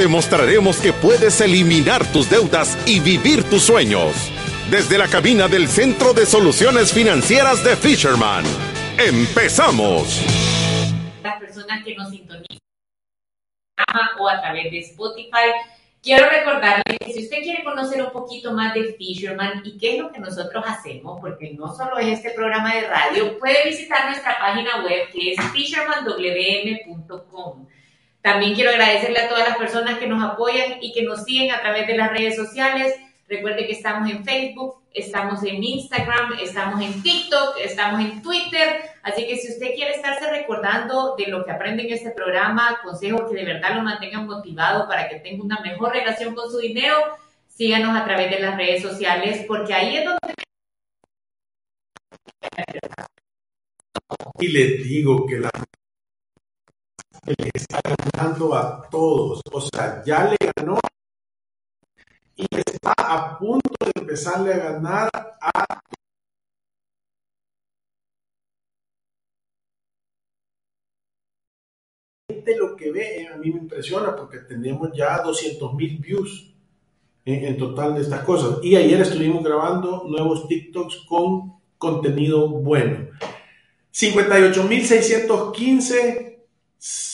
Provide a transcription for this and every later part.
Te mostraremos que puedes eliminar tus deudas y vivir tus sueños. Desde la cabina del Centro de Soluciones Financieras de Fisherman. ¡Empezamos! Las personas que nos sintonizan o a través de Spotify Quiero recordarle que si usted quiere conocer un poquito más de Fisherman y qué es lo que nosotros hacemos, porque no solo es este programa de radio, puede visitar nuestra página web que es fishermanwm.com. También quiero agradecerle a todas las personas que nos apoyan y que nos siguen a través de las redes sociales. Recuerde que estamos en Facebook, estamos en Instagram, estamos en TikTok, estamos en Twitter. Así que si usted quiere estarse recordando de lo que aprende en este programa, consejos que de verdad lo mantengan motivado para que tenga una mejor relación con su dinero, síganos a través de las redes sociales, porque ahí es donde... Y les digo que la le está ganando a todos. O sea, ya le ganó y está a punto de empezarle a ganar a lo que ve, a mí me impresiona porque tenemos ya 200 mil views en, en, total de estas cosas. Y ayer estuvimos grabando nuevos TikToks con contenido bueno. 58.615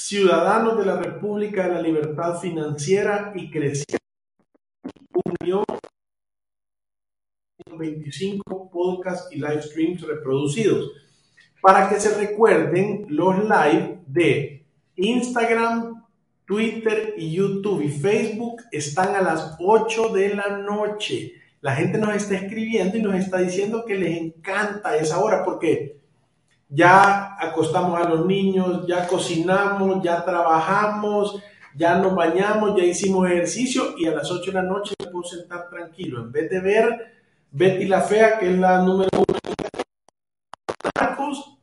ciudadanos de la República de la Libertad Financiera y creciendo. 1.25 podcasts y live streams reproducidos. Para que se recuerden los live de Instagram, Twitter y YouTube y Facebook están a las 8 de la noche. La gente nos está escribiendo y nos está diciendo que les encanta esa hora porque ya acostamos a los niños, ya cocinamos, ya trabajamos, ya nos bañamos, ya hicimos ejercicio y a las 8 de la noche me puedo sentar tranquilo. En vez de ver Betty la Fea, que es la número uno Marcos,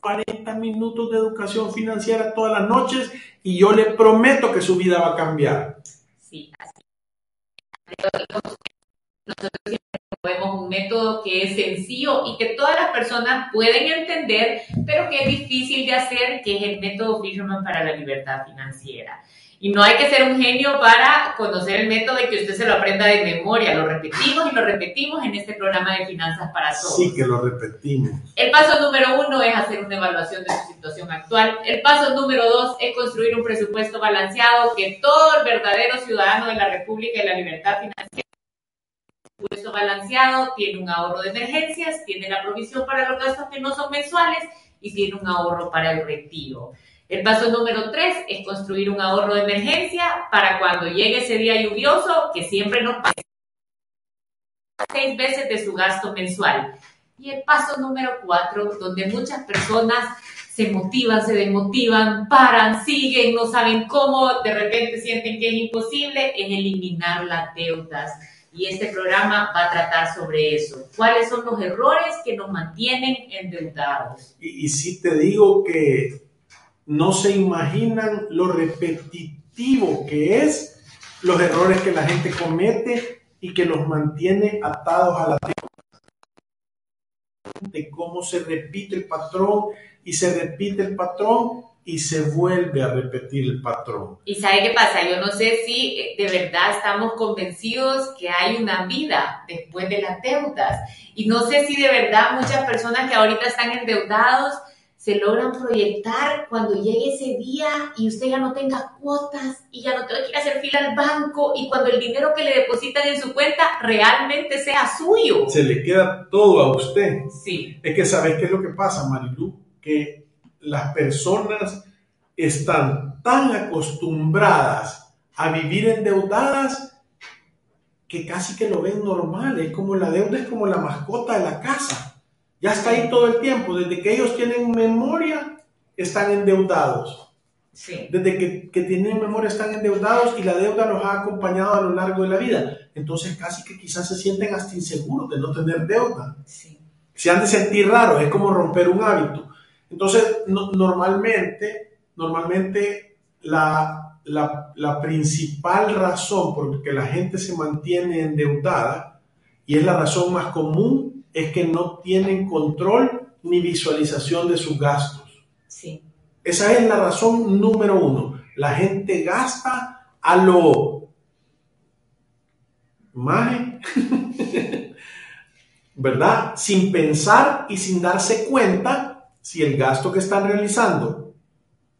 40 minutos de educación financiera todas las noches y yo le prometo que su vida va a cambiar. Sí, así. Nosotros siempre vemos un método que es sencillo y que todas las personas pueden entender, pero que es difícil de hacer, que es el método Fisherman para la libertad financiera. Y no hay que ser un genio para conocer el método y que usted se lo aprenda de memoria. Lo repetimos y lo repetimos en este programa de Finanzas para Todos. Sí, que lo repetimos. El paso número uno es hacer una evaluación de su situación actual. El paso número dos es construir un presupuesto balanceado que todo el verdadero ciudadano de la República y la libertad financiera presupuesto balanceado, tiene un ahorro de emergencias, tiene la provisión para los gastos que no son mensuales y tiene un ahorro para el retiro. El paso número tres es construir un ahorro de emergencia para cuando llegue ese día lluvioso, que siempre nos pasa seis veces de su gasto mensual. Y el paso número cuatro, donde muchas personas se motivan, se desmotivan, paran, siguen, no saben cómo, de repente sienten que es imposible, es eliminar las deudas. Y este programa va a tratar sobre eso. ¿Cuáles son los errores que nos mantienen endeudados? Y, y sí te digo que no se imaginan lo repetitivo que es los errores que la gente comete y que los mantiene atados a la de cómo se repite el patrón y se repite el patrón y se vuelve a repetir el patrón. ¿Y sabe qué pasa? Yo no sé si de verdad estamos convencidos que hay una vida después de las deudas. Y no sé si de verdad muchas personas que ahorita están endeudados se logran proyectar cuando llegue ese día y usted ya no tenga cuotas y ya no tenga que ir a hacer fila al banco y cuando el dinero que le depositan en su cuenta realmente sea suyo. Se le queda todo a usted. Sí. Es que sabes qué es lo que pasa, Marilu, que las personas están tan acostumbradas a vivir endeudadas que casi que lo ven normal. Es como la deuda es como la mascota de la casa. Ya está ahí todo el tiempo. Desde que ellos tienen memoria, están endeudados. Desde que, que, tienen memoria están endeudados y la deuda los ha acompañado a lo largo de la vida. Entonces casi que quizás se sienten hasta inseguros de no tener deuda. Se han de sentir raros, es como romper un hábito. Entonces, normalmente, normalmente la, la, la principal razón por que la gente se mantiene endeudada, y es la razón más común, es que no tienen control ni visualización de sus gastos. Sí. Esa es la razón número uno. La gente gasta a lo más, ¿verdad? Sin pensar y sin darse cuenta si el gasto que están realizando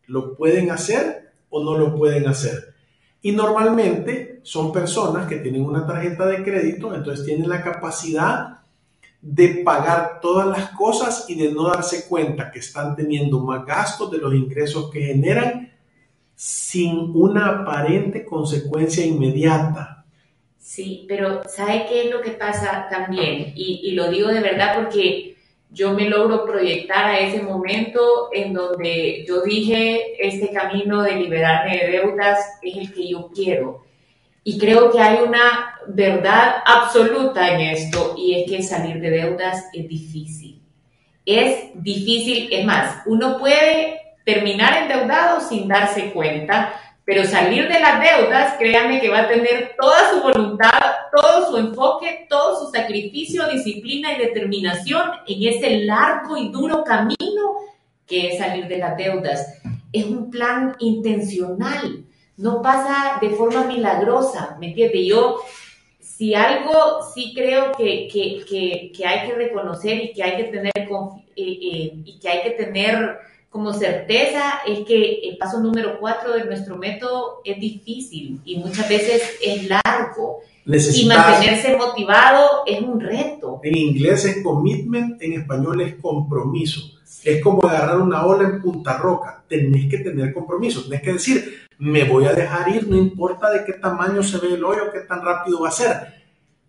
lo pueden hacer o no lo pueden hacer. Y normalmente son personas que tienen una tarjeta de crédito, entonces tienen la capacidad de pagar todas las cosas y de no darse cuenta que están teniendo más gastos de los ingresos que generan sin una aparente consecuencia inmediata. Sí, pero ¿sabe qué es lo que pasa también? Y, y lo digo de verdad porque yo me logro proyectar a ese momento en donde yo dije, este camino de liberarme de deudas es el que yo quiero y creo que hay una verdad absoluta en esto y es que salir de deudas es difícil. Es difícil, es más, uno puede terminar endeudado sin darse cuenta, pero salir de las deudas, créanme que va a tener toda su voluntad, todo su enfoque, todo su sacrificio, disciplina y determinación en ese largo y duro camino que es salir de las deudas. Es un plan intencional no pasa de forma milagrosa, ¿me entiendes? Yo, si algo sí creo que, hay que reconocer y que hay que tener, eh, eh, y que hay que tener como certeza es que el paso número cuatro de nuestro método es difícil y muchas veces es largo. y mantenerse motivado es un reto. En inglés es commitment, en español es compromiso. Es como agarrar una ola en punta roca. Tenés que tener compromiso. Tenés que decir, me voy a dejar ir, no importa de qué tamaño se ve el hoyo, qué tan rápido va a ser.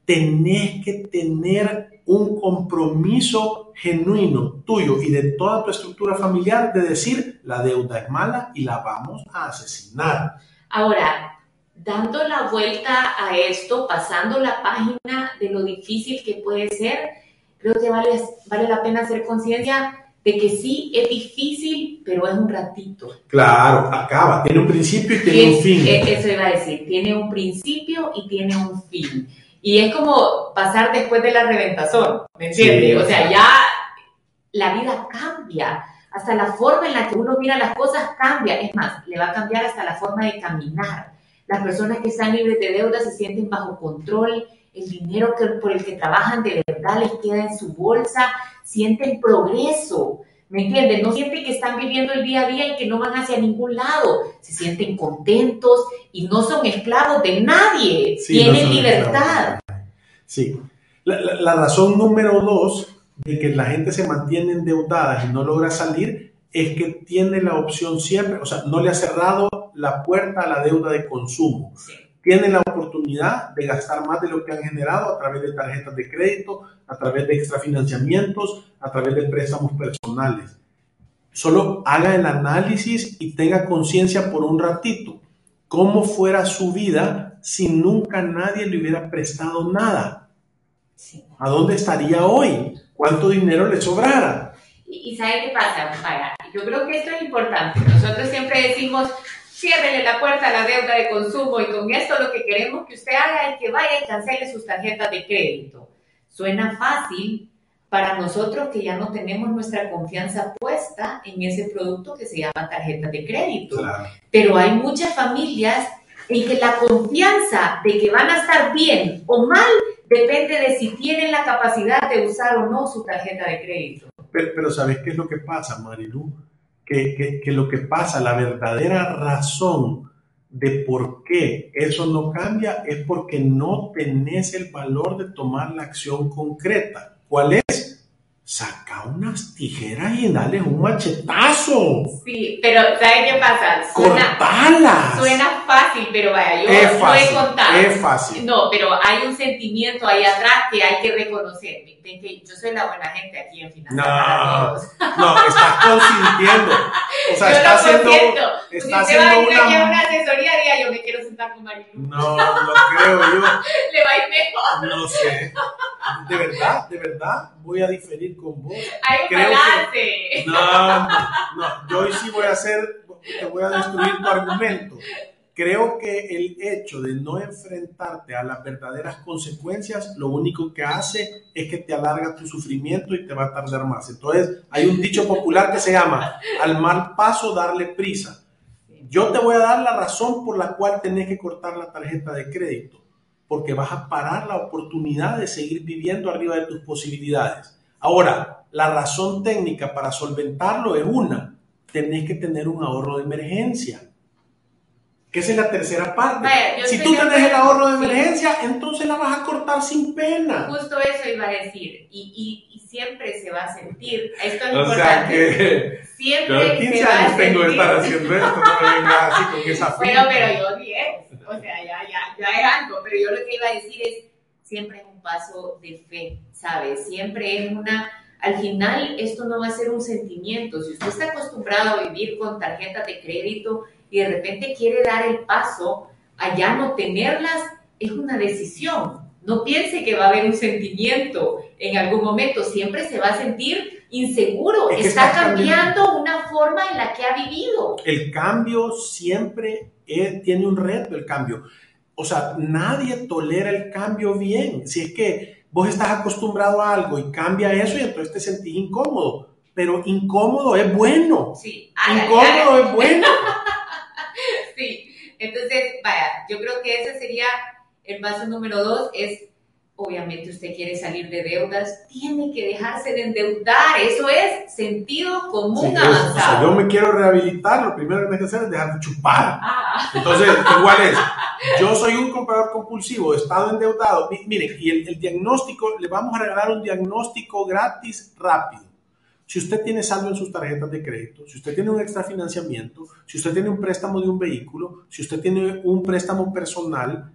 Tenés que tener un compromiso genuino tuyo y de toda tu estructura familiar de decir la deuda es mala y la vamos a asesinar. Ahora, dando la vuelta a esto, pasando la página de lo difícil que puede ser, creo que vale, vale la pena hacer conciencia de que sí es difícil, pero es un ratito. Claro, acaba, tiene un principio y tiene un fin. E, eso iba a decir, tiene un principio y tiene un fin. Y es como pasar después de la reventazón, ¿me entiendes? o sea, ya la vida cambia, hasta la forma en la que uno mira las cosas cambia, es más, le va a cambiar hasta la forma de caminar. Las personas que están libres de deuda se sienten bajo control, el dinero que, por el que trabajan de verdad les queda en su bolsa, sienten progreso, ¿me entienden? No sienten que están viviendo el día a día y que no van hacia ningún lado, se sienten contentos y no son esclavos de nadie, tienen libertad. Sí, la, la, razón número dos de que la gente se mantiene endeudada y no logra salir es que tiene la opción siempre, o sea, no le ha cerrado la puerta a la deuda de consumo. Sí tienen la oportunidad de gastar más de lo que han generado a través de tarjetas de crédito, a través de extrafinanciamientos, a través de préstamos personales. Solo haga el análisis y tenga conciencia por un ratito. ¿Cómo fuera su vida si nunca nadie le hubiera prestado nada? ¿A dónde estaría hoy? ¿Cuánto dinero le sobrara? ¿Y, sabe qué pasa? yo creo que esto es importante. Nosotros siempre decimos, ciérrele la puerta a la deuda de consumo y con esto lo que queremos que usted haga es que vaya y cancele sus tarjetas de crédito. Suena fácil para nosotros que ya no tenemos nuestra confianza puesta en ese producto que se llama tarjeta de crédito. Pero hay muchas familias en que la confianza de que van a estar bien o mal depende de si tienen la capacidad de usar o no su tarjeta de crédito. Pero, pero ¿sabes qué es lo que pasa, Marilu? Que, lo que pasa, la verdadera razón de por qué eso no cambia es porque no tenés el valor de tomar la acción concreta. ¿Cuál es? Saca unas tijeras y dale un machetazo. Sí, pero ¿sabes qué pasa? Suena, Cortalas. Suena fácil, pero vaya, yo es lo he contado. Es fácil. No, pero hay un sentimiento ahí atrás que hay que reconocer. Yo soy la buena gente aquí en Finanzas. No, no, estás consintiendo. O sea, yo está haciendo, está haciendo una... una asesoría, diga yo me quiero sentar con Marilu. No, no creo yo. Le va a ir mejor. No sé. De verdad, de verdad, voy a diferir con vos. Hay un balance. no, no, no, yo hoy sí voy a hacer, te voy a destruir tu argumento. Creo que el hecho de no enfrentarte a las verdaderas consecuencias, lo único que hace es que te alarga tu sufrimiento y te va a tardar más. Entonces, hay un dicho popular que se llama, al mal paso darle prisa. Yo te voy a dar la razón por la cual tenés que cortar la tarjeta de crédito, porque vas a parar la oportunidad de seguir viviendo arriba de tus posibilidades. Ahora, la razón técnica para solventarlo es una, tenés que tener un ahorro de emergencia que esa es la tercera parte. si tú tienes el ahorro de emergencia, entonces la vas a cortar sin pena. Justo eso iba a decir. Y, y, siempre se va a sentir. Esto es o importante. Sea que siempre 15 años tengo de estar haciendo esto, no me venga así con esa Bueno, pero yo 10. O sea, ya, ya, ya es algo. Pero yo lo que iba a decir es, siempre es un paso de fe, ¿sabes? Siempre es una... Al final, esto no va a ser un sentimiento. Si usted está acostumbrado a vivir con tarjetas de crédito, y de repente quiere dar el paso a ya no tenerlas, es una decisión. No piense que va a haber un sentimiento en algún momento, siempre se va a sentir inseguro, está cambiando, una forma en la que ha vivido. El cambio siempre tiene un reto, el cambio. O sea, nadie tolera el cambio bien. Si es que vos estás acostumbrado a algo y cambia eso y entonces te sentís incómodo. Pero incómodo es bueno. Sí. incómodo es bueno. sí. Entonces, vaya, yo creo que ese sería el paso número dos, es obviamente usted quiere salir de deudas, tiene que dejarse de endeudar, eso es sentido común avanzado. o sea, yo me quiero rehabilitar, lo primero que me que hacer es dejar de chupar. Ah. Entonces, igual es, yo soy un comprador compulsivo, he estado endeudado, miren, y el diagnóstico, le vamos a regalar un diagnóstico gratis rápido. Si usted tiene saldo en sus tarjetas de crédito, si usted tiene un extra financiamiento, si usted tiene un préstamo de un vehículo, si usted tiene un préstamo personal,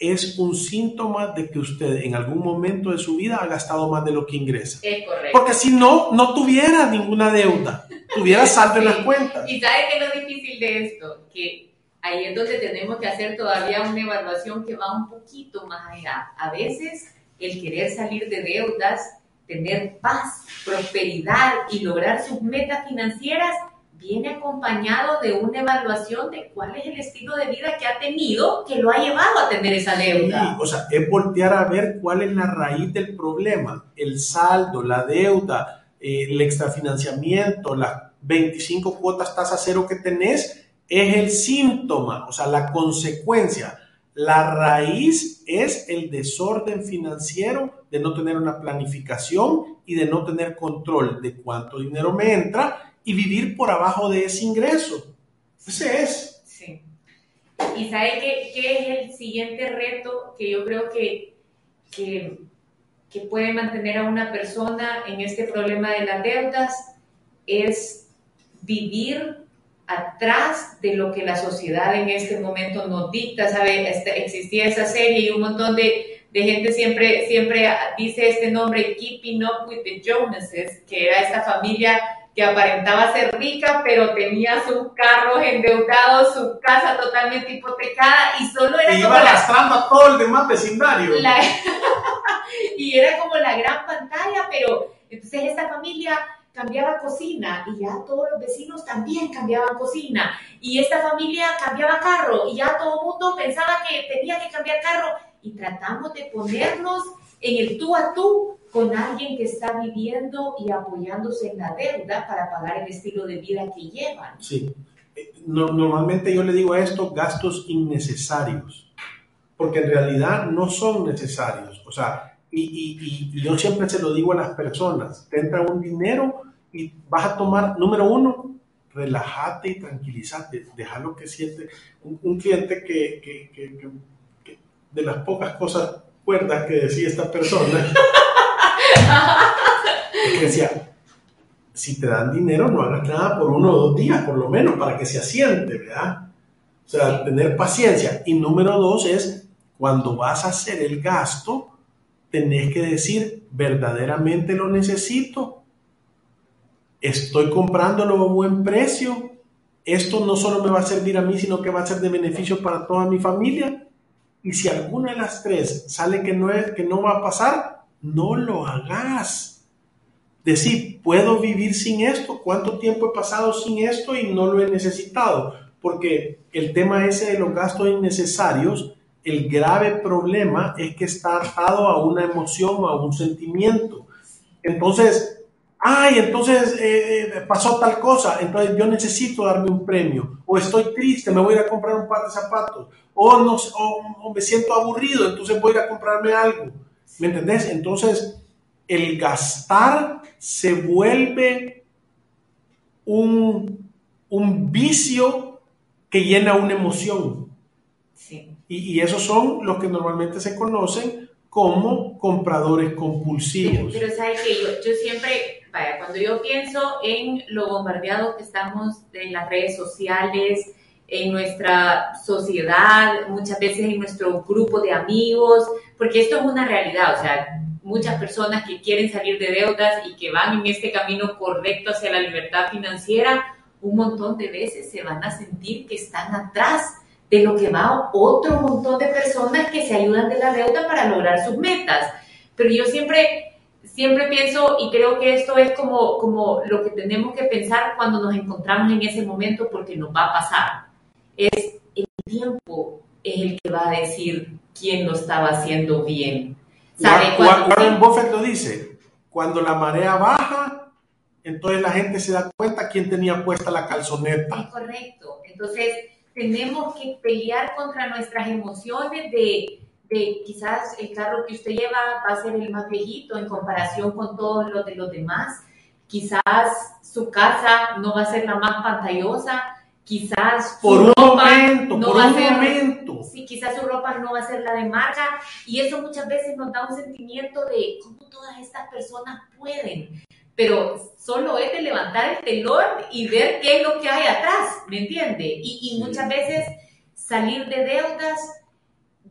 es un síntoma de que usted en algún momento de su vida ha gastado más de lo que ingresa. Es correcto. Porque si no, no tuviera ninguna deuda, tuviera saldo en las cuentas. Y sabe qué es lo difícil de esto, que ahí es donde tenemos que hacer todavía una evaluación que va un poquito más allá. A veces el querer salir de deudas tener paz, prosperidad y lograr sus metas financieras viene acompañado de una evaluación de cuál es el estilo de vida que ha tenido que lo ha llevado a tener esa deuda. o sea, es voltear a ver cuál es la raíz del problema, el saldo, la deuda, eh, el extrafinanciamiento, las 25 cuotas tasa cero que tenés, es el síntoma, o sea, la consecuencia. La raíz es el desorden financiero de no tener una planificación y de no tener control de cuánto dinero me entra y vivir por abajo de ese ingreso. Ese es. Sí. ¿Y sabe qué, es el siguiente reto que yo creo que, que, que puede mantener a una persona en este problema de las deudas? Es vivir atrás de lo que la sociedad en este momento nos dicta, ¿sabe? Este, existía esa serie y un montón de, de, gente siempre, siempre dice este nombre, Keeping Up with the Joneses, que era esta familia que aparentaba ser rica, pero tenía sus carros endeudados, su casa totalmente hipotecada y solo era y como iba arrastrando a todo el demás vecindario. y era como la gran pantalla, pero entonces esta familia cambiaba cocina y ya todos los vecinos también cambiaban cocina y esta familia cambiaba carro y ya todo el mundo pensaba que tenía que cambiar carro y tratamos de ponernos en el tú a tú con alguien que está viviendo y apoyándose en la deuda para pagar el estilo de vida que llevan. Sí, eh, normalmente yo le digo a esto gastos innecesarios, porque en realidad no son necesarios. O sea, y, y, yo siempre se lo digo a las personas, te entra un dinero y vas a tomar, número uno, relájate y tranquilízate, déjalo que siente. Un, cliente que, que, que, de las pocas cosas cuerdas que decía esta persona, Decía, si te dan dinero, no hagas nada por uno o dos días, por lo menos, para que se asiente, ¿verdad? O sea, tener paciencia. Y número dos es, cuando vas a hacer el gasto, tenés que decir, verdaderamente lo necesito, estoy comprándolo a buen precio, esto no solo me va a servir a mí, sino que va a ser de beneficio para toda mi familia. Y si alguna de las tres sale que no, es, que no va a pasar, no lo hagas. Decir, puedo vivir sin esto, cuánto tiempo he pasado sin esto y no lo he necesitado. Porque el tema ese de los gastos innecesarios, el grave problema es que está atado a una emoción o a un sentimiento. Entonces, ay, entonces eh, eh, pasó tal cosa, entonces yo necesito darme un premio, o estoy triste, me voy a ir a comprar un par de zapatos, o, no, o, me siento aburrido, entonces voy a ir a comprarme algo. ¿Me entendés? Entonces, el gastar se vuelve un, un vicio que llena una emoción. Sí. Y, y esos son los que normalmente se conocen como compradores compulsivos. pero sabes que yo, yo siempre vaya, cuando yo pienso en lo bombardeado que estamos en las redes sociales, en nuestra sociedad, muchas veces en nuestro grupo de amigos, porque esto es una realidad, o sea, muchas personas que quieren salir de deudas y que van en este camino correcto hacia la libertad financiera, un montón de veces se van a sentir que están atrás de lo que va otro montón de personas que se ayudan de la deuda para lograr sus metas. Pero yo siempre siempre pienso y creo que esto es como, como lo que tenemos que pensar cuando nos encontramos en ese momento porque nos va a pasar. Es el tiempo es el que va a decir quién lo estaba haciendo bien. Warren Buffett lo dice, cuando la marea baja, entonces la gente se da cuenta quién tenía puesta la calzoneta. Es correcto. Entonces tenemos que pelear contra nuestras emociones de de quizás el carro que usted lleva va a ser el más viejito en comparación con todos los de los demás. Quizás su casa no va a ser la más pantallosa. Quizás por un momento, no va a ser, momento. Quizás su ropa no va a ser la de marca. Y eso muchas veces nos da un sentimiento de cómo todas estas personas pueden. Pero solo es de levantar el telón y ver qué es lo que hay atrás, ¿me entiende? Y, y muchas veces salir de deudas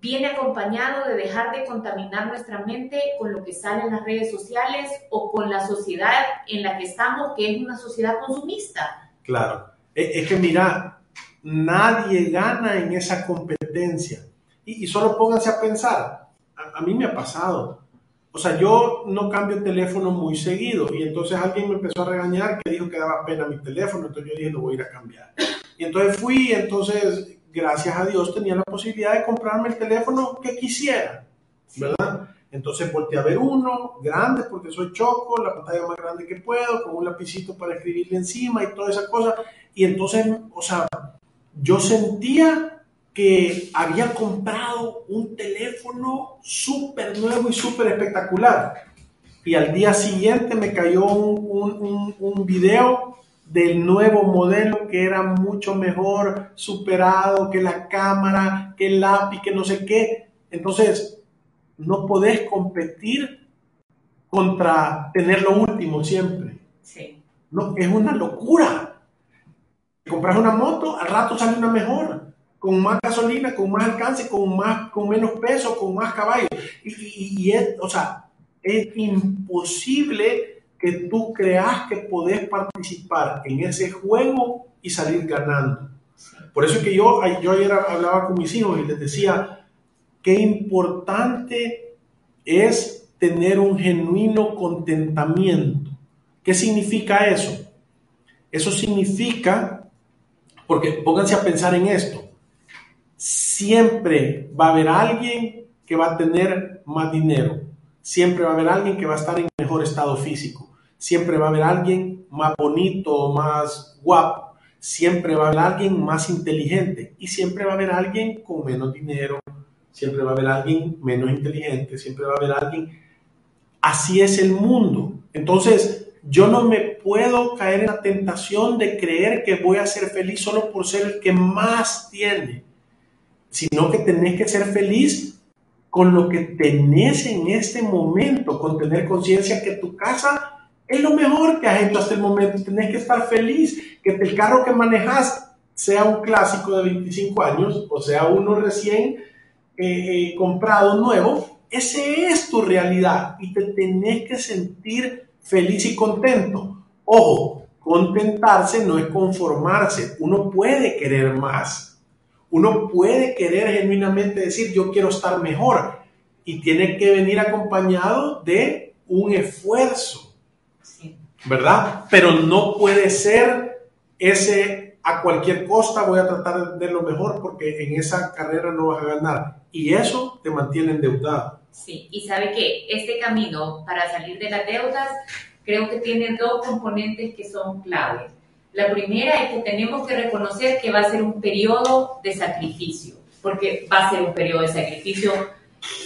viene acompañado de dejar de contaminar nuestra mente con lo que sale en las redes sociales o con la sociedad en la que estamos, que es una sociedad consumista. Claro, es que mira, nadie gana en esa competencia. Y, solo pónganse a pensar, a, mí me ha pasado. O sea, yo no cambio el teléfono muy seguido y entonces alguien me empezó a regañar que dijo que daba pena mi teléfono, entonces yo dije, lo voy a ir a cambiar. Y entonces fui, entonces gracias a Dios tenía la posibilidad de comprarme el teléfono que quisiera, ¿verdad? Entonces volteé a ver uno grande porque soy choco, la pantalla más grande que puedo, con un lapicito para escribirle encima y toda esa cosa. Y entonces, o sea, yo sentía que había comprado un teléfono súper nuevo y súper espectacular. Y al día siguiente me cayó un, un, un video del nuevo modelo que era mucho mejor superado que la cámara, que el lápiz, que no sé qué. Entonces, no podés competir contra tener lo último siempre. Sí. No, es una locura. Compras una moto, al rato sale una mejor, con más gasolina, con más alcance, con, más, con menos peso, con más caballos. Y, es, o sea, es imposible que tú creas que podés participar en ese juego y salir ganando. Por eso es que yo, yo ayer hablaba con mis hijos y les decía, qué importante es tener un genuino contentamiento. ¿Qué significa eso? Eso significa, porque pónganse a pensar en esto, siempre va a haber alguien que va a tener más dinero, siempre va a haber alguien que va a estar en mejor estado físico, Siempre va a haber alguien más bonito, más guapo. Siempre va a haber alguien más inteligente. Y siempre va a haber alguien con menos dinero. Siempre va a haber alguien menos inteligente. Siempre va a haber alguien. Así es el mundo. Entonces, yo no me puedo caer en la tentación de creer que voy a ser feliz solo por ser el que más tiene, sino que tenés que ser feliz con lo que tenés en este momento, con tener conciencia que tu casa es lo mejor que has hecho hasta el momento. Tenés que estar feliz que el carro que manejas sea un clásico de 25 años o sea uno recién eh, eh, comprado nuevo. Ese es tu realidad y te tenés que sentir feliz y contento. Ojo, contentarse no es conformarse. Uno puede querer más. Uno puede querer genuinamente decir yo quiero estar mejor y tiene que venir acompañado de un esfuerzo ¿verdad? Pero no puede ser ese a cualquier costa voy a tratar de lo mejor porque en esa carrera no vas a ganar. Y eso te mantiene endeudado. Sí, y sabe que este camino para salir de las deudas creo que tiene dos componentes que son claves. La primera es que tenemos que reconocer que va a ser un periodo de sacrificio, porque va a ser un periodo de sacrificio.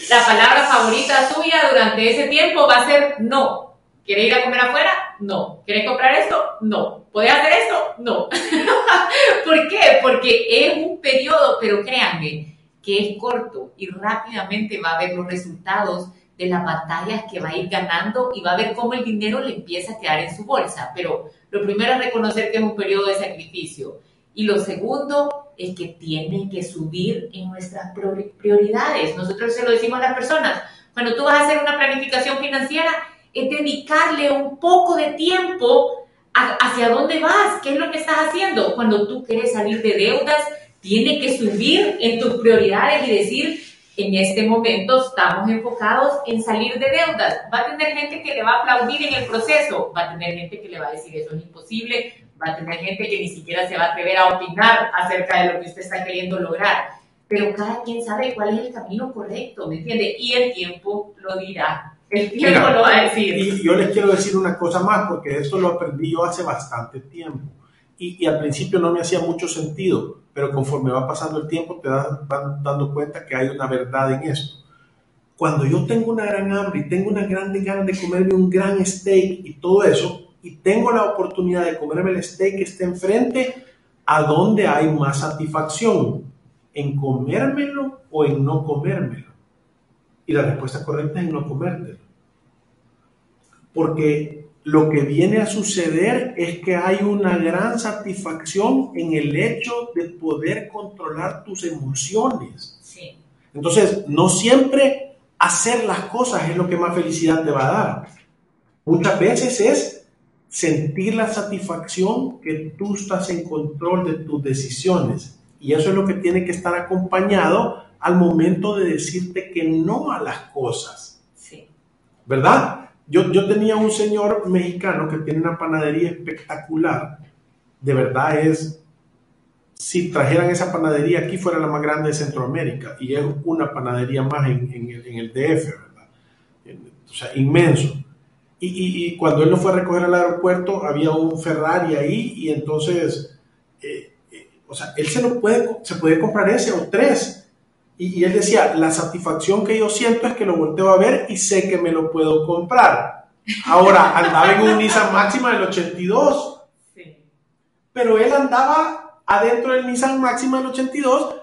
La palabra favorita suya durante ese tiempo va a ser no, ¿Quiere ir a comer afuera? No. ¿Quiere comprar esto? No. ¿Puede hacer esto? No. ¿Por qué? Porque es un periodo, pero créanme, que es corto y rápidamente va a ver los resultados de las batallas que va a ir ganando y va a ver cómo el dinero le empieza a quedar en su bolsa. Pero lo primero es reconocer que es un periodo de sacrificio. Y lo segundo es que tiene que subir en nuestras prioridades. Nosotros se lo decimos a las personas. Cuando tú vas a hacer una planificación financiera, es dedicarle un poco de tiempo hacia dónde vas, qué es lo que estás haciendo. Cuando tú quieres salir de deudas, tiene que subir en tus prioridades y decir, en este momento estamos enfocados en salir de deudas. Va a tener gente que le va a aplaudir en el proceso, va a tener gente que le va a decir eso es imposible, va a tener gente que ni siquiera se va a atrever a opinar acerca de lo que usted está queriendo lograr. Pero cada quien sabe cuál es el camino correcto, ¿me entiende? Y el tiempo lo dirá. El tiempo lo va a decir. Y yo les quiero decir una cosa más, porque esto lo aprendí yo hace bastante tiempo. Y, y, al principio no me hacía mucho sentido, pero conforme va pasando el tiempo te vas dando cuenta que hay una verdad en esto. Cuando yo tengo una gran hambre y tengo una gran ganas de comerme un gran steak y todo eso, y tengo la oportunidad de comerme el steak que esté enfrente, ¿a dónde hay más satisfacción? ¿En comérmelo o en no comérmelo? Y la respuesta correcta es en no comértelo. Porque lo que viene a suceder es que hay una gran satisfacción en el hecho de poder controlar tus emociones. Entonces, no siempre hacer las cosas es lo que más felicidad te va a dar. Muchas veces es sentir la satisfacción que tú estás en control de tus decisiones. Y eso es lo que tiene que estar acompañado al momento de decirte que no a las cosas. Sí. ¿Verdad? Yo, yo tenía un señor mexicano que tiene una panadería espectacular. De verdad es, si trajeran esa panadería aquí fuera la más grande de Centroamérica y es una panadería más en, en, el, DF, ¿verdad? O sea, inmenso. Y, y, y, cuando él lo fue a recoger al aeropuerto había un Ferrari ahí y entonces, eh, eh, o sea, él se lo puede, se puede comprar ese o tres y, él decía, la satisfacción que yo siento es que lo volteo a ver y sé que me lo puedo comprar. Ahora, andaba en un Nissan Máxima del 82. Pero él andaba adentro del Nissan Máxima del 82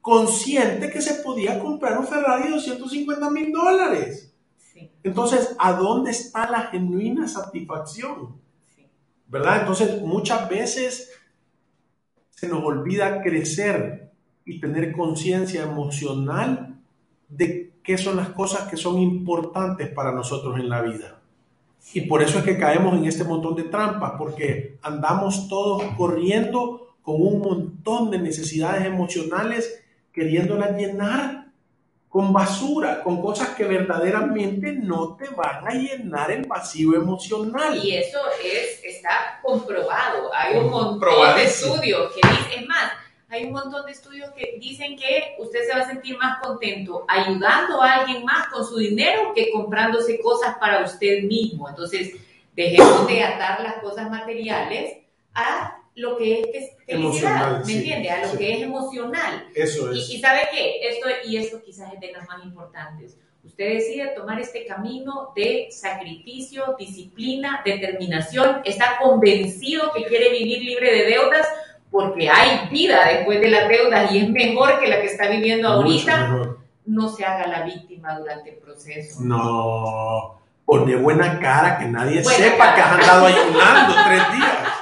consciente que se podía comprar un Ferrari de 250 mil dólares. Entonces, ¿a dónde está la genuina satisfacción? ¿Verdad? Entonces, muchas veces se nos olvida crecer y tener conciencia emocional de qué son las cosas que son importantes para nosotros en la vida. Y por eso es que caemos en este montón de trampas, porque andamos todos corriendo con un montón de necesidades emocionales, queriéndolas llenar con basura, con cosas que verdaderamente no te van a llenar el vacío emocional. Y eso es, está comprobado. Hay un montón de estudios que dicen, es más, hay un montón de estudios que dicen que usted se va a sentir más contento ayudando a alguien más con su dinero que comprándose cosas para usted mismo. Entonces, dejemos de atar las cosas materiales a lo que es felicidad, ¿me entiende? A lo que es emocional. Eso es. Y, sabe qué, esto y esto quizás es de las más importantes. Usted decide tomar este camino de sacrificio, disciplina, determinación, está convencido que quiere vivir libre de deudas, porque hay vida después de las deudas y es mejor que la que está viviendo ahorita, no se haga la víctima durante el proceso. No, Pone buena cara, que nadie sepa que has andado ayunando tres días.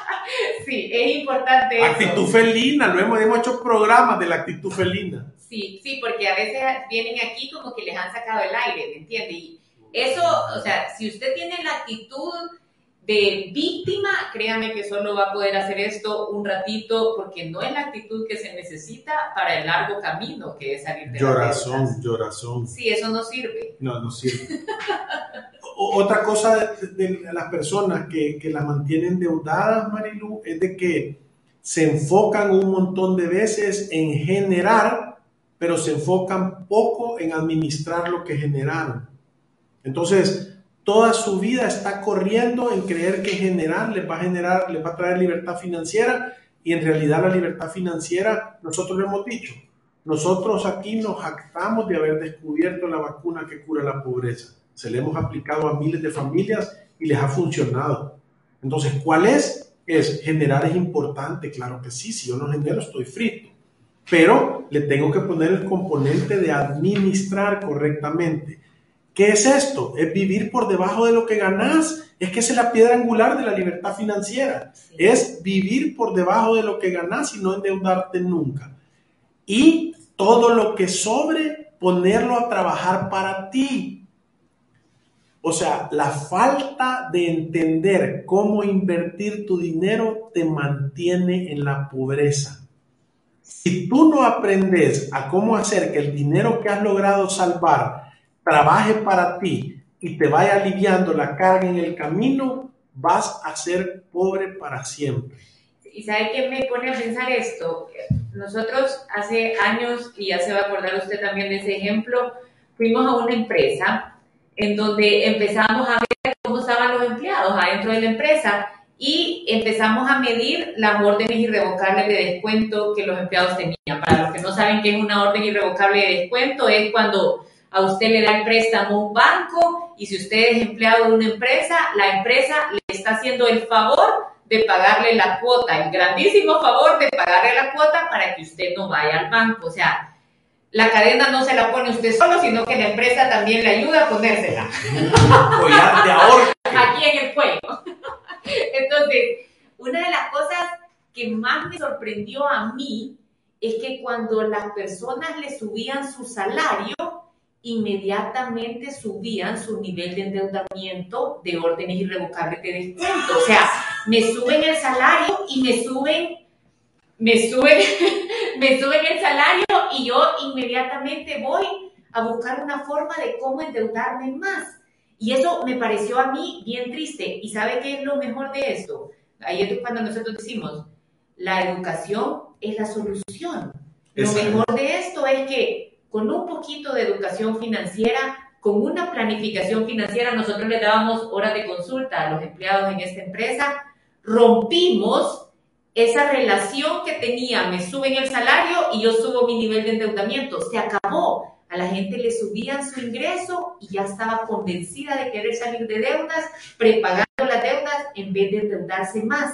Sí, es importante. Actitud felina, lo hemos, hemos hecho programas de la actitud felina. Sí, sí, porque a veces vienen aquí como que les han sacado el aire, ¿me entiende? Y eso, o sea, si usted tiene la actitud de víctima, créame que solo va a poder hacer esto un ratito porque no es la actitud que se necesita para el largo camino que es salir de Llorazón, llorazón. Sí, eso no sirve. No, no sirve. Otra cosa de, las personas que, que las mantienen endeudadas, Marilu, es de que se enfocan un montón de veces en generar, pero se enfocan poco en administrar lo que generaron. Entonces, toda su vida está corriendo en creer que generar les va a generar, les va a traer libertad financiera y en realidad la libertad financiera, nosotros lo hemos dicho, nosotros aquí nos jactamos de haber descubierto la vacuna que cura la pobreza. Se le hemos aplicado a miles de familias y les ha funcionado. Entonces, ¿cuál es? Es generar es importante, claro que sí, si yo no genero estoy frito, pero le tengo que poner el componente de administrar correctamente ¿Qué es esto? Es vivir por debajo de lo que ganas. Es que esa es la piedra angular de la libertad financiera. Es vivir por debajo de lo que ganas y no endeudarte nunca. Y todo lo que sobre, ponerlo a trabajar para ti. O sea, la falta de entender cómo invertir tu dinero te mantiene en la pobreza. Si tú no aprendes a cómo hacer que el dinero que has logrado salvar trabaje para ti y te vaya aliviando la carga en el camino, vas a ser pobre para siempre. ¿Y sabe qué me pone a pensar esto? Nosotros hace años, y ya se va a acordar usted también de ese ejemplo, fuimos a una empresa en donde empezamos a ver cómo estaban los empleados adentro de la empresa y empezamos a medir las órdenes irrevocables de descuento que los empleados tenían. Para los que no saben qué es una orden irrevocable de descuento, es cuando a usted le da el préstamo un banco y si usted es empleado de una empresa, la empresa le está haciendo el favor de pagarle la cuota, el grandísimo favor de pagarle la cuota para que usted no vaya al banco. O sea, la cadena no se la pone usted solo, sino que la empresa también le ayuda a ponérsela. de ahorro. Aquí en el cuello. Entonces, una de las cosas que más me sorprendió a mí es que cuando las personas le subían su salario, inmediatamente subían su nivel de endeudamiento de órdenes irrevocables de descuento. O sea, me suben el salario y me suben, me suben, me suben el salario y yo inmediatamente voy a buscar una forma de cómo endeudarme más. Y eso me pareció a mí bien triste. ¿Y sabe qué es lo mejor de esto? Ahí es cuando nosotros decimos, la educación es la solución. Lo mejor de esto es que con un poquito de educación financiera, con una planificación financiera, nosotros le dábamos horas de consulta a los empleados en esta empresa, rompimos esa relación que tenía, me suben el salario y yo subo mi nivel de endeudamiento, se acabó. A la gente le subían su ingreso y ya estaba convencida de querer salir de deudas, prepagando las deudas en vez de endeudarse más.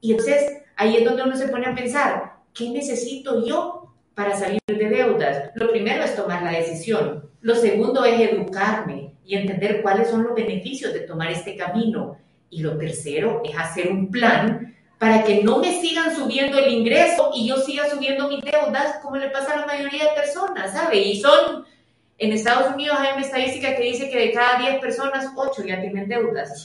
Y entonces ahí es donde uno se pone a pensar, ¿qué necesito yo para salir de deudas? Lo primero es tomar la decisión. Lo segundo es educarme y entender cuáles son los beneficios de tomar este camino. Y lo tercero es hacer un plan para que no me sigan subiendo el ingreso y yo siga subiendo mis deudas como le pasa a la mayoría de personas, ¿sabe? Y son en Estados Unidos hay una estadística que dice que de cada 10 personas, 8 ya tienen deudas.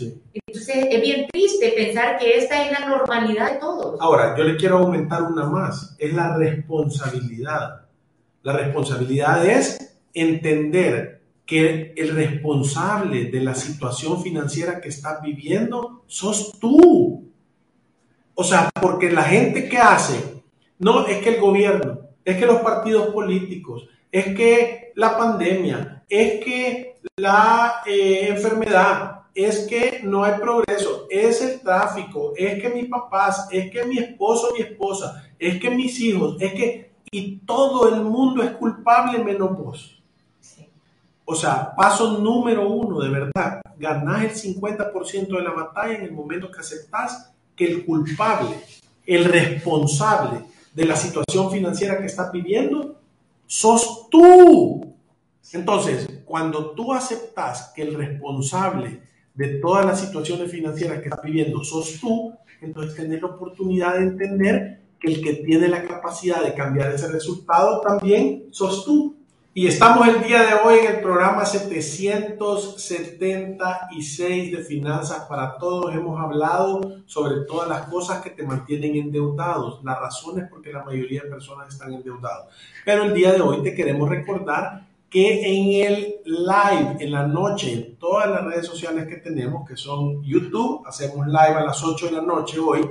Es bien triste pensar que esta es la normalidad de todos. Ahora, yo le quiero aumentar una más, es la responsabilidad. La responsabilidad es entender que el responsable de la situación financiera que estás viviendo sos tú. O sea, porque la gente que hace, no es que el gobierno, es que los partidos políticos, es que la pandemia, es que la eh, enfermedad, es que no hay progreso, es el tráfico, es que mis papás, es que mi esposo, mi esposa, es que mis hijos, es que, y todo el mundo es culpable menos vos. O sea, paso número uno, de verdad, ganás el 50% de la batalla en el momento que aceptás que el culpable, el responsable de la situación financiera que estás viviendo, sos tú. Entonces, cuando tú aceptas que el responsable de todas las situaciones financieras que estás viviendo sos tú, entonces tenés la oportunidad de entender que el que tiene la capacidad de cambiar ese resultado también sos tú. Y estamos el día de hoy en el programa 776 de Finanzas para Todos. Hemos hablado sobre todas las cosas que te mantienen endeudados, las razones por qué la mayoría de personas están endeudados. Pero el día de hoy te queremos recordar que en el live, en la noche, en todas las redes sociales que tenemos, que son YouTube, hacemos live a las 8 de la noche hoy,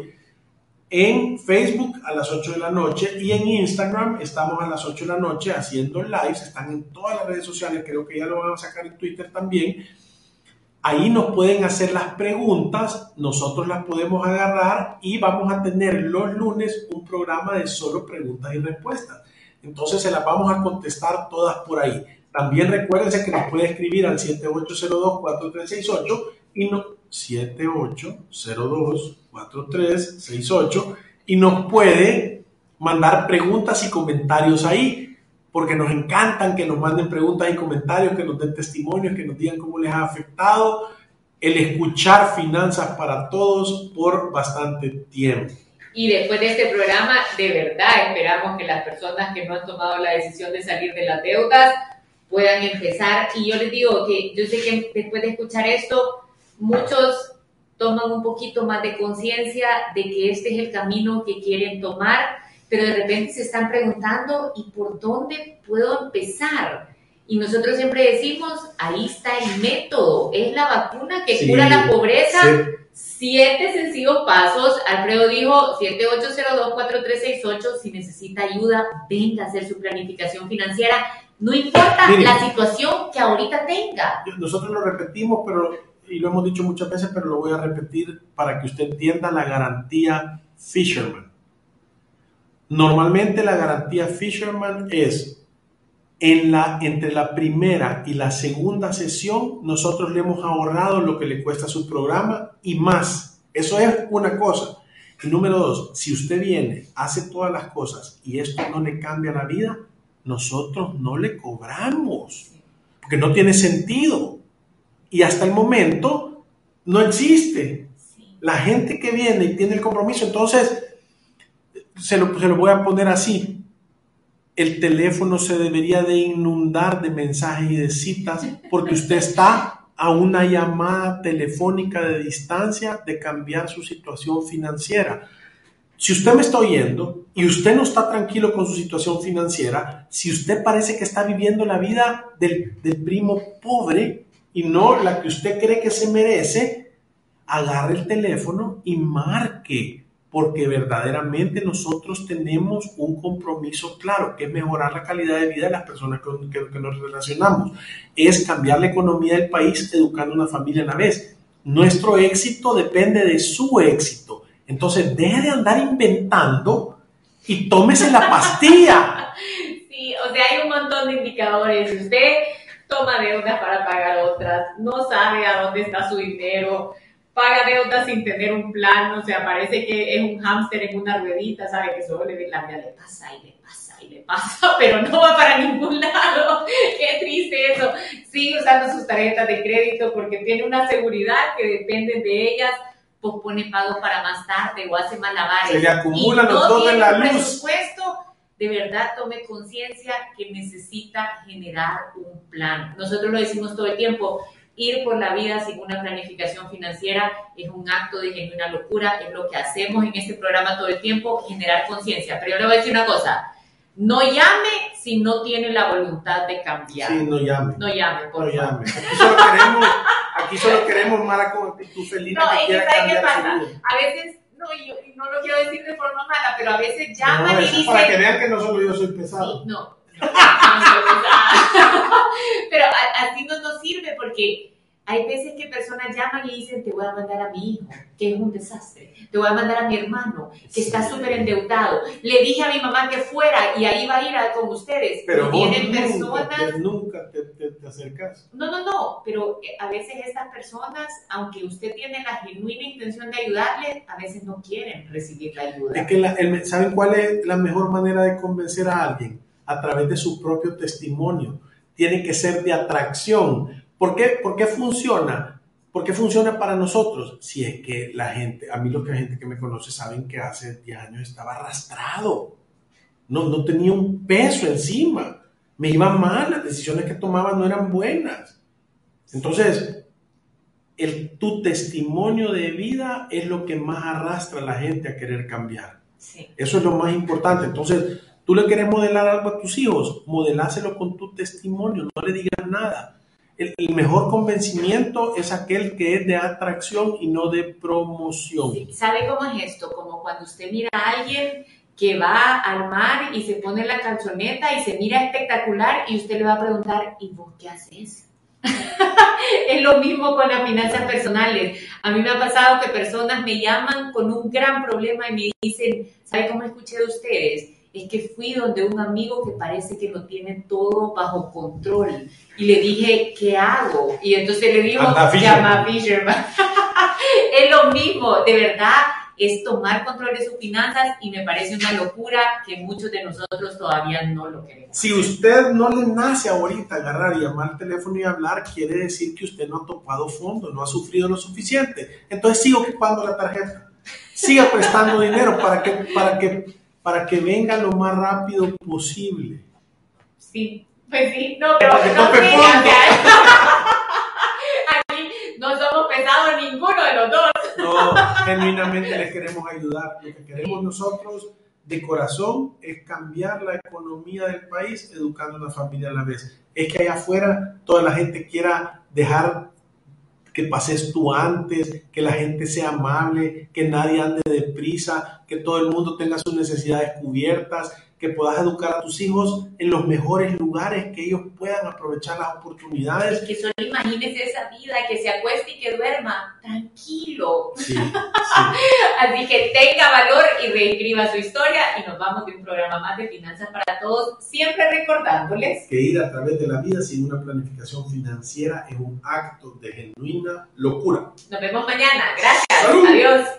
en Facebook a las 8 de la noche y en Instagram estamos a las 8 de la noche haciendo lives, están en todas las redes sociales, creo que ya lo van a sacar en Twitter también. Ahí nos pueden hacer las preguntas, nosotros las podemos agarrar y vamos a tener los lunes un programa de solo preguntas y respuestas. Entonces se las vamos a contestar todas por ahí. También recuérdense que nos puede escribir al 7802-4368 y no 7802-4368 y nos puede mandar preguntas y comentarios ahí, porque nos encantan que nos manden preguntas y comentarios, que nos den testimonios, que nos digan cómo les ha afectado el escuchar finanzas para todos por bastante tiempo. Y después de este programa, de verdad esperamos que las personas que no han tomado la decisión de salir de las deudas puedan empezar. Y yo les digo que yo sé que después de escuchar esto, muchos toman un poquito más de conciencia de que este es el camino que quieren tomar, pero de repente se están preguntando, ¿y por dónde puedo empezar? Y nosotros siempre decimos, ahí está el método, es la vacuna que cura la pobreza. Siete sencillos pasos. Alfredo dijo 7802-4368. Si necesita ayuda, venga a hacer su planificación financiera. No importa la situación que ahorita tenga. Nosotros lo repetimos, pero y lo hemos dicho muchas veces, pero lo voy a repetir para que usted entienda la garantía Fisherman. Normalmente la garantía Fisherman es en la, entre la primera y la segunda sesión, nosotros le hemos ahorrado lo que le cuesta su programa y más. Eso es una cosa. Y número dos, si usted viene, hace todas las cosas y esto no le cambia la vida, nosotros no le cobramos, porque no tiene sentido. Y hasta el momento no existe. La gente que viene y tiene el compromiso, entonces, se lo, se lo voy a poner así, el teléfono se debería de inundar de mensajes y de citas porque usted está a una llamada telefónica de distancia de cambiar su situación financiera. Si usted me está oyendo y usted no está tranquilo con su situación financiera, si usted parece que está viviendo la vida del, del primo pobre y no la que usted cree que se merece, agarre el teléfono y marque porque verdaderamente nosotros tenemos un compromiso claro, que es mejorar la calidad de vida de las personas con que, nos relacionamos, es cambiar la economía del país educando una familia a la vez. Nuestro éxito depende de su éxito. Entonces, deje de andar inventando y tómese la pastilla. Sí, o sea, hay un montón de indicadores. Usted toma deudas para pagar otras, no sabe a dónde está su dinero, paga deudas sin tener un plan, o sea, parece que es un hámster en una ruedita, sabe que solo le, la vida le pasa y le pasa y le pasa, pero no va para ningún lado. Qué triste eso. Sigue usando sus tarjetas de crédito porque tiene una seguridad que depende de ellas, pospone pagos para más tarde o hace malabares. Se le acumulan los dos en la luz. presupuesto, de verdad tome conciencia que necesita generar un plan. Nosotros lo decimos todo el tiempo, Ir por la vida sin una planificación financiera es un acto de genuina locura, es lo que hacemos en este programa todo el tiempo, generar conciencia. Pero yo le voy a decir una cosa, no llame si no tiene la voluntad de cambiar. Sí, no llame. No llame, por no Llame. Aquí solo queremos, aquí solo queremos Mara con tu feliz no, que cambiar qué pasa? A veces no, yo no lo quiero decir de forma mala, pero a veces llaman y dicen... Para que vean que no solo yo soy pesado. Sí, no, Pero así no nos sirve porque hay veces que personas llaman y dicen, te voy a mandar a mi hijo, que es un desastre. Te voy a mandar a mi hermano, que está súper endeudado. Le dije a mi mamá que fuera y ahí va a ir con ustedes. Pero vienen personas... Nunca te, te, acercas. No, no, no. Pero eh, a veces estas personas, aunque usted tiene la genuina intención de ayudarle, a veces no quieren recibir la ayuda. Es que ¿saben cuál es la mejor manera de convencer a alguien? A través de su propio testimonio. tiene que ser de atracción. ¿Por qué, ¿Por qué funciona? ¿Por qué funciona para nosotros? Si es que la gente, a mí los que la gente que me conoce saben que hace 10 años estaba arrastrado. No, no tenía un peso encima. Me iba mal, las decisiones que tomaba no eran buenas. Entonces, el, tu testimonio de vida es lo que más arrastra a la gente a querer cambiar. Eso es lo más importante. Entonces, tú le quieres modelar algo a tus hijos, modeláselo con tu testimonio, no le digas nada. El, mejor convencimiento es aquel que es de atracción y no de promoción. ¿Sabe cómo es esto? Como cuando usted mira a alguien que va al mar y se pone la calzoneta y se mira espectacular y usted le va a preguntar, ¿y vos qué haces? es lo mismo con las finanzas personales. A mí me ha pasado que personas me llaman con un gran problema y me dicen, ¿sabe cómo escuché de ustedes? Es que fui donde un amigo que parece que lo tiene todo bajo control. Y le dije, ¿qué hago? Y entonces le dijo, llama a Fisherman. es lo mismo, de verdad es tomar control de sus finanzas y me parece una locura que muchos de nosotros todavía no lo queremos. Si usted no le nace ahorita agarrar y llamar al teléfono y hablar, quiere decir que usted no ha topado fondo, no ha sufrido lo suficiente. Entonces siga ocupando la tarjeta, siga prestando dinero para que, para, que, para que venga lo más rápido posible. Sí, pues sí, no, pero no, Aquí no somos pesados ninguno de los dos. No, genuinamente les queremos ayudar. Lo que queremos nosotros de corazón es cambiar la economía del país educando a una familia a la vez. Es que allá afuera toda la gente quiera dejar que pases tú antes, que la gente sea amable, que nadie ande deprisa, que todo el mundo tenga sus necesidades cubiertas, que puedas educar a tus hijos en los mejores lugares, que ellos puedan aprovechar las oportunidades. que solo imagínese esa vida, que se acueste y que duerma tranquilo. Así que tenga valor y reescriba su historia y nos vamos de un programa más de Finanzas para Todos, siempre recordándoles que ir a través de la vida sin una planificación financiera es un acto de genuina locura. Nos vemos mañana. Gracias. Adiós.